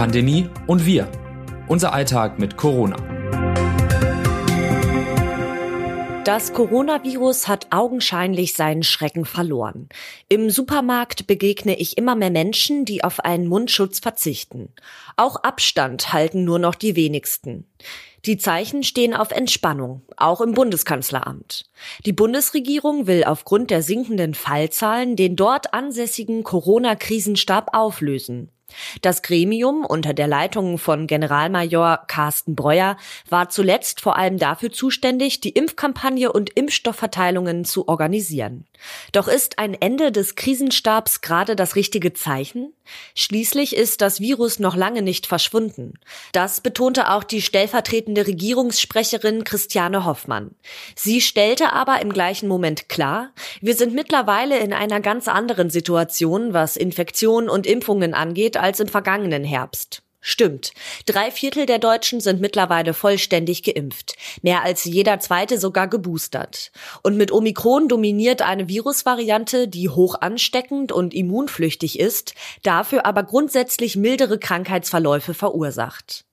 Pandemie und wir. Unser Alltag mit Corona. Das Coronavirus hat augenscheinlich seinen Schrecken verloren. Im Supermarkt begegne ich immer mehr Menschen, die auf einen Mundschutz verzichten. Auch Abstand halten nur noch die wenigsten. Die Zeichen stehen auf Entspannung, auch im Bundeskanzleramt. Die Bundesregierung will aufgrund der sinkenden Fallzahlen den dort ansässigen Corona-Krisenstab auflösen. Das Gremium unter der Leitung von Generalmajor Carsten Breuer war zuletzt vor allem dafür zuständig, die Impfkampagne und Impfstoffverteilungen zu organisieren. Doch ist ein Ende des Krisenstabs gerade das richtige Zeichen? Schließlich ist das Virus noch lange nicht verschwunden. Das betonte auch die stellvertretende Regierungssprecherin Christiane Hoffmann. Sie stellte aber im gleichen Moment klar, wir sind mittlerweile in einer ganz anderen Situation, was Infektionen und Impfungen angeht, als im vergangenen Herbst. Stimmt. Drei Viertel der Deutschen sind mittlerweile vollständig geimpft. Mehr als jeder zweite sogar geboostert. Und mit Omikron dominiert eine Virusvariante, die hoch ansteckend und immunflüchtig ist, dafür aber grundsätzlich mildere Krankheitsverläufe verursacht.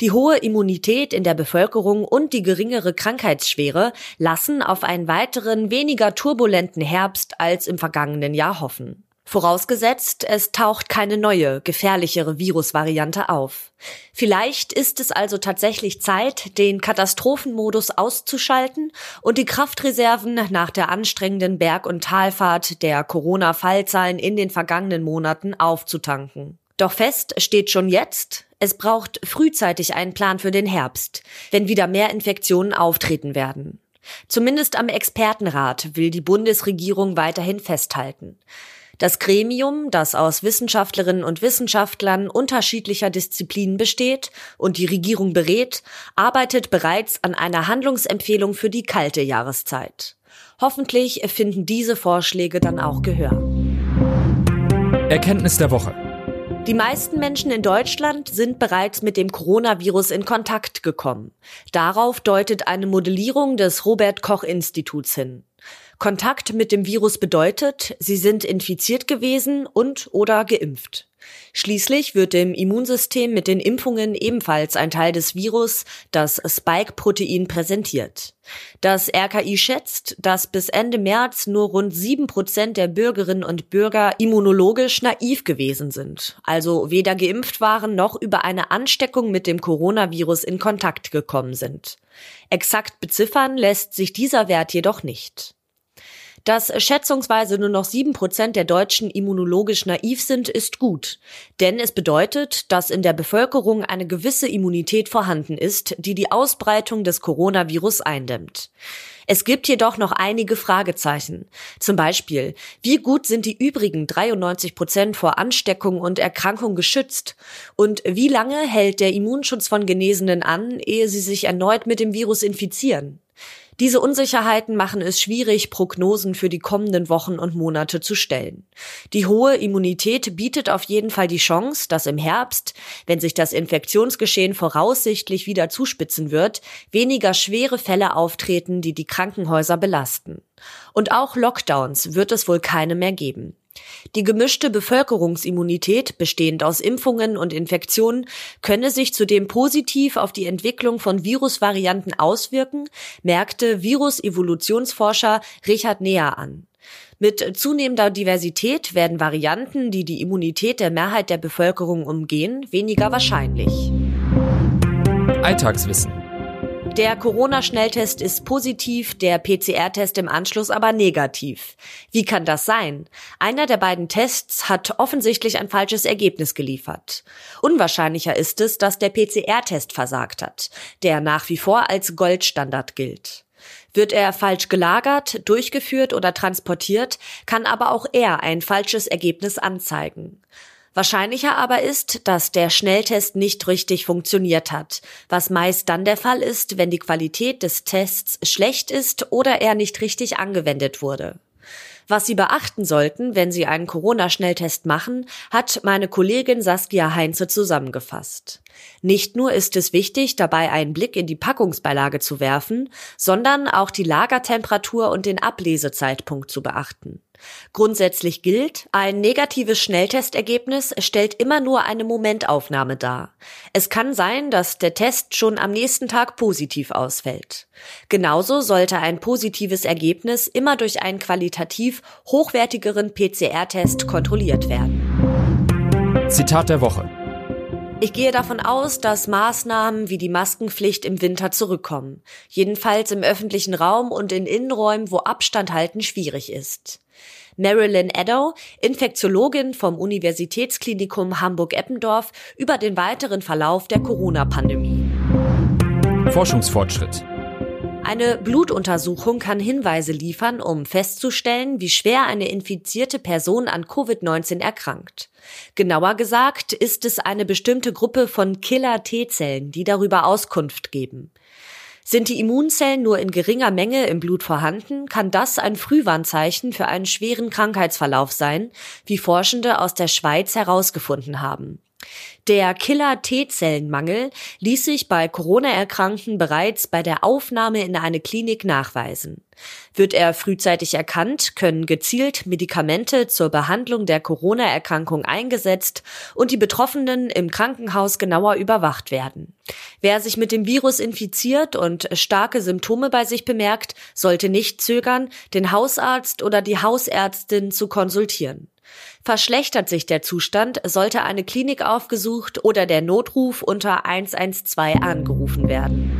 Die hohe Immunität in der Bevölkerung und die geringere Krankheitsschwere lassen auf einen weiteren, weniger turbulenten Herbst als im vergangenen Jahr hoffen. Vorausgesetzt, es taucht keine neue, gefährlichere Virusvariante auf. Vielleicht ist es also tatsächlich Zeit, den Katastrophenmodus auszuschalten und die Kraftreserven nach der anstrengenden Berg- und Talfahrt der Corona-Fallzahlen in den vergangenen Monaten aufzutanken. Doch fest steht schon jetzt, es braucht frühzeitig einen Plan für den Herbst, wenn wieder mehr Infektionen auftreten werden. Zumindest am Expertenrat will die Bundesregierung weiterhin festhalten. Das Gremium, das aus Wissenschaftlerinnen und Wissenschaftlern unterschiedlicher Disziplinen besteht und die Regierung berät, arbeitet bereits an einer Handlungsempfehlung für die kalte Jahreszeit. Hoffentlich finden diese Vorschläge dann auch Gehör. Erkenntnis der Woche. Die meisten Menschen in Deutschland sind bereits mit dem Coronavirus in Kontakt gekommen. Darauf deutet eine Modellierung des Robert Koch Instituts hin. Kontakt mit dem Virus bedeutet, sie sind infiziert gewesen und oder geimpft. Schließlich wird dem Immunsystem mit den Impfungen ebenfalls ein Teil des Virus, das Spike-Protein, präsentiert. Das RKI schätzt, dass bis Ende März nur rund sieben Prozent der Bürgerinnen und Bürger immunologisch naiv gewesen sind, also weder geimpft waren noch über eine Ansteckung mit dem Coronavirus in Kontakt gekommen sind. Exakt beziffern lässt sich dieser Wert jedoch nicht. Dass schätzungsweise nur noch sieben Prozent der Deutschen immunologisch naiv sind, ist gut. Denn es bedeutet, dass in der Bevölkerung eine gewisse Immunität vorhanden ist, die die Ausbreitung des Coronavirus eindämmt. Es gibt jedoch noch einige Fragezeichen. Zum Beispiel, wie gut sind die übrigen 93 Prozent vor Ansteckung und Erkrankung geschützt? Und wie lange hält der Immunschutz von Genesenen an, ehe sie sich erneut mit dem Virus infizieren? Diese Unsicherheiten machen es schwierig, Prognosen für die kommenden Wochen und Monate zu stellen. Die hohe Immunität bietet auf jeden Fall die Chance, dass im Herbst, wenn sich das Infektionsgeschehen voraussichtlich wieder zuspitzen wird, weniger schwere Fälle auftreten, die die Krankenhäuser belasten. Und auch Lockdowns wird es wohl keine mehr geben. Die gemischte Bevölkerungsimmunität, bestehend aus Impfungen und Infektionen, könne sich zudem positiv auf die Entwicklung von Virusvarianten auswirken, merkte Virusevolutionsforscher Richard Neher an. Mit zunehmender Diversität werden Varianten, die die Immunität der Mehrheit der Bevölkerung umgehen, weniger wahrscheinlich. Alltagswissen. Der Corona-Schnelltest ist positiv, der PCR-Test im Anschluss aber negativ. Wie kann das sein? Einer der beiden Tests hat offensichtlich ein falsches Ergebnis geliefert. Unwahrscheinlicher ist es, dass der PCR-Test versagt hat, der nach wie vor als Goldstandard gilt. Wird er falsch gelagert, durchgeführt oder transportiert, kann aber auch er ein falsches Ergebnis anzeigen. Wahrscheinlicher aber ist, dass der Schnelltest nicht richtig funktioniert hat, was meist dann der Fall ist, wenn die Qualität des Tests schlecht ist oder er nicht richtig angewendet wurde. Was Sie beachten sollten, wenn Sie einen Corona-Schnelltest machen, hat meine Kollegin Saskia Heinze zusammengefasst. Nicht nur ist es wichtig, dabei einen Blick in die Packungsbeilage zu werfen, sondern auch die Lagertemperatur und den Ablesezeitpunkt zu beachten. Grundsätzlich gilt, ein negatives Schnelltestergebnis stellt immer nur eine Momentaufnahme dar. Es kann sein, dass der Test schon am nächsten Tag positiv ausfällt. Genauso sollte ein positives Ergebnis immer durch einen qualitativ hochwertigeren PCR-Test kontrolliert werden. Zitat der Woche. Ich gehe davon aus, dass Maßnahmen wie die Maskenpflicht im Winter zurückkommen. Jedenfalls im öffentlichen Raum und in Innenräumen, wo Abstand halten schwierig ist. Marilyn Edow, Infektiologin vom Universitätsklinikum Hamburg-Eppendorf, über den weiteren Verlauf der Corona-Pandemie. Forschungsfortschritt. Eine Blutuntersuchung kann Hinweise liefern, um festzustellen, wie schwer eine infizierte Person an Covid-19 erkrankt. Genauer gesagt ist es eine bestimmte Gruppe von Killer-T-Zellen, die darüber Auskunft geben. Sind die Immunzellen nur in geringer Menge im Blut vorhanden, kann das ein Frühwarnzeichen für einen schweren Krankheitsverlauf sein, wie Forschende aus der Schweiz herausgefunden haben. Der Killer-T-Zellenmangel ließ sich bei Corona-Erkrankten bereits bei der Aufnahme in eine Klinik nachweisen. Wird er frühzeitig erkannt, können gezielt Medikamente zur Behandlung der Corona-Erkrankung eingesetzt und die Betroffenen im Krankenhaus genauer überwacht werden. Wer sich mit dem Virus infiziert und starke Symptome bei sich bemerkt, sollte nicht zögern, den Hausarzt oder die Hausärztin zu konsultieren. Verschlechtert sich der Zustand, sollte eine Klinik aufgesucht oder der Notruf unter 112 angerufen werden.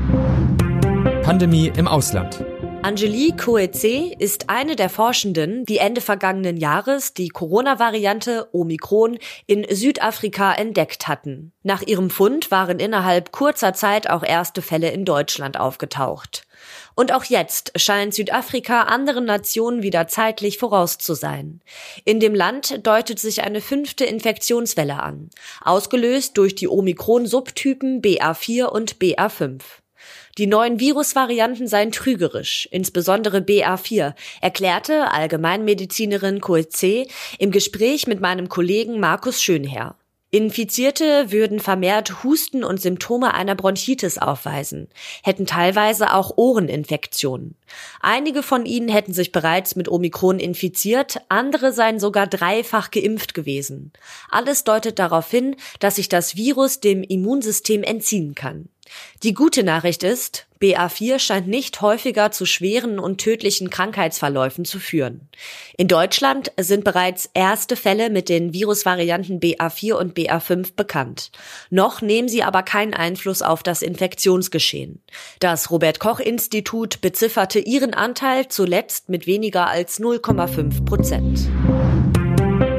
Pandemie im Ausland. Angelique Coetzee ist eine der Forschenden, die Ende vergangenen Jahres die Corona-Variante Omikron in Südafrika entdeckt hatten. Nach ihrem Fund waren innerhalb kurzer Zeit auch erste Fälle in Deutschland aufgetaucht. Und auch jetzt scheint Südafrika anderen Nationen wieder zeitlich voraus zu sein. In dem Land deutet sich eine fünfte Infektionswelle an, ausgelöst durch die Omikron-Subtypen BA4 und BA5. Die neuen Virusvarianten seien trügerisch, insbesondere BA4, erklärte Allgemeinmedizinerin Coetzee im Gespräch mit meinem Kollegen Markus Schönherr. Infizierte würden vermehrt Husten und Symptome einer Bronchitis aufweisen, hätten teilweise auch Ohreninfektionen. Einige von ihnen hätten sich bereits mit Omikron infiziert, andere seien sogar dreifach geimpft gewesen. Alles deutet darauf hin, dass sich das Virus dem Immunsystem entziehen kann. Die gute Nachricht ist, BA4 scheint nicht häufiger zu schweren und tödlichen Krankheitsverläufen zu führen. In Deutschland sind bereits erste Fälle mit den Virusvarianten BA4 und BA5 bekannt. Noch nehmen sie aber keinen Einfluss auf das Infektionsgeschehen. Das Robert Koch Institut bezifferte ihren Anteil zuletzt mit weniger als 0,5 Prozent.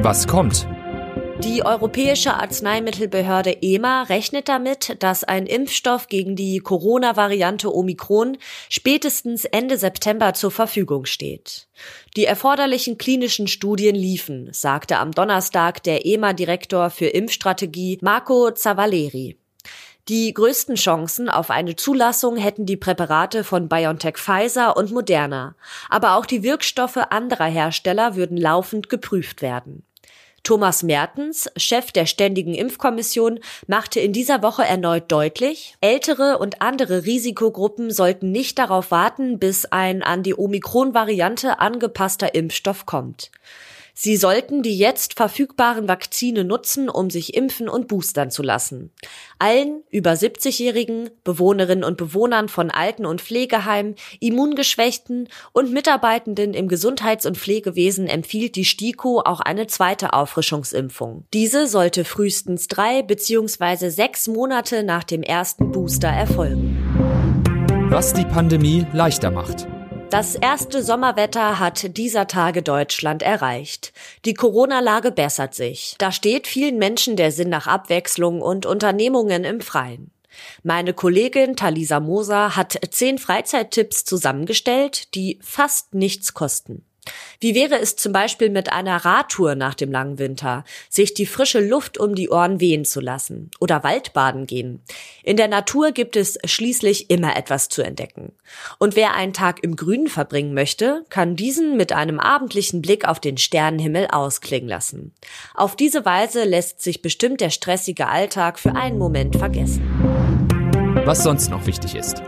Was kommt? Die Europäische Arzneimittelbehörde EMA rechnet damit, dass ein Impfstoff gegen die Corona-Variante Omikron spätestens Ende September zur Verfügung steht. Die erforderlichen klinischen Studien liefen, sagte am Donnerstag der EMA-Direktor für Impfstrategie Marco Zavalleri. Die größten Chancen auf eine Zulassung hätten die Präparate von BioNTech Pfizer und Moderna, aber auch die Wirkstoffe anderer Hersteller würden laufend geprüft werden. Thomas Mertens, Chef der Ständigen Impfkommission, machte in dieser Woche erneut deutlich, ältere und andere Risikogruppen sollten nicht darauf warten, bis ein an die Omikron-Variante angepasster Impfstoff kommt. Sie sollten die jetzt verfügbaren Vakzine nutzen, um sich impfen und boostern zu lassen. Allen über 70-Jährigen, Bewohnerinnen und Bewohnern von Alten- und Pflegeheimen, Immungeschwächten und Mitarbeitenden im Gesundheits- und Pflegewesen empfiehlt die STIKO auch eine zweite Auffrischungsimpfung. Diese sollte frühestens drei bzw. sechs Monate nach dem ersten Booster erfolgen. Was die Pandemie leichter macht. Das erste Sommerwetter hat dieser Tage Deutschland erreicht. Die Corona-Lage bessert sich. Da steht vielen Menschen der Sinn nach Abwechslung und Unternehmungen im Freien. Meine Kollegin Talisa Moser hat zehn Freizeittipps zusammengestellt, die fast nichts kosten. Wie wäre es zum Beispiel mit einer Radtour nach dem langen Winter, sich die frische Luft um die Ohren wehen zu lassen oder Waldbaden gehen? In der Natur gibt es schließlich immer etwas zu entdecken. Und wer einen Tag im Grünen verbringen möchte, kann diesen mit einem abendlichen Blick auf den Sternenhimmel ausklingen lassen. Auf diese Weise lässt sich bestimmt der stressige Alltag für einen Moment vergessen. Was sonst noch wichtig ist.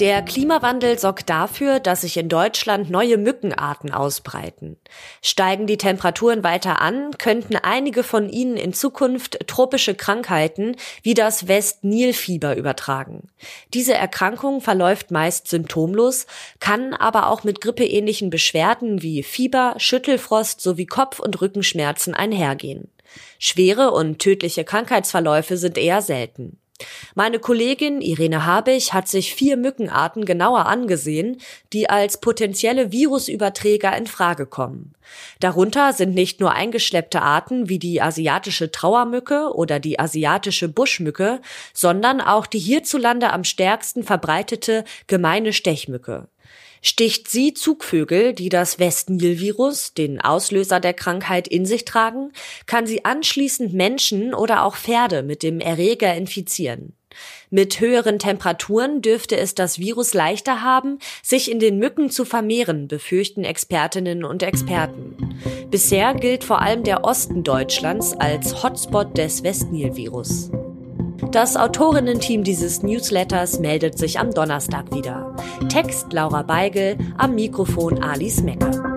Der Klimawandel sorgt dafür, dass sich in Deutschland neue Mückenarten ausbreiten. Steigen die Temperaturen weiter an, könnten einige von ihnen in Zukunft tropische Krankheiten wie das West-Nil-Fieber übertragen. Diese Erkrankung verläuft meist symptomlos, kann aber auch mit grippeähnlichen Beschwerden wie Fieber, Schüttelfrost sowie Kopf- und Rückenschmerzen einhergehen. Schwere und tödliche Krankheitsverläufe sind eher selten. Meine Kollegin Irene Habich hat sich vier Mückenarten genauer angesehen, die als potenzielle Virusüberträger in Frage kommen. Darunter sind nicht nur eingeschleppte Arten wie die asiatische Trauermücke oder die asiatische Buschmücke, sondern auch die hierzulande am stärksten verbreitete gemeine Stechmücke. Sticht sie Zugvögel, die das Westnil-Virus, den Auslöser der Krankheit, in sich tragen, kann sie anschließend Menschen oder auch Pferde mit dem Erreger infizieren. Mit höheren Temperaturen dürfte es das Virus leichter haben, sich in den Mücken zu vermehren, befürchten Expertinnen und Experten. Bisher gilt vor allem der Osten Deutschlands als Hotspot des Westnil-Virus. Das Autorinnen-Team dieses Newsletters meldet sich am Donnerstag wieder. Text Laura Beigel, am Mikrofon Alice Mecker.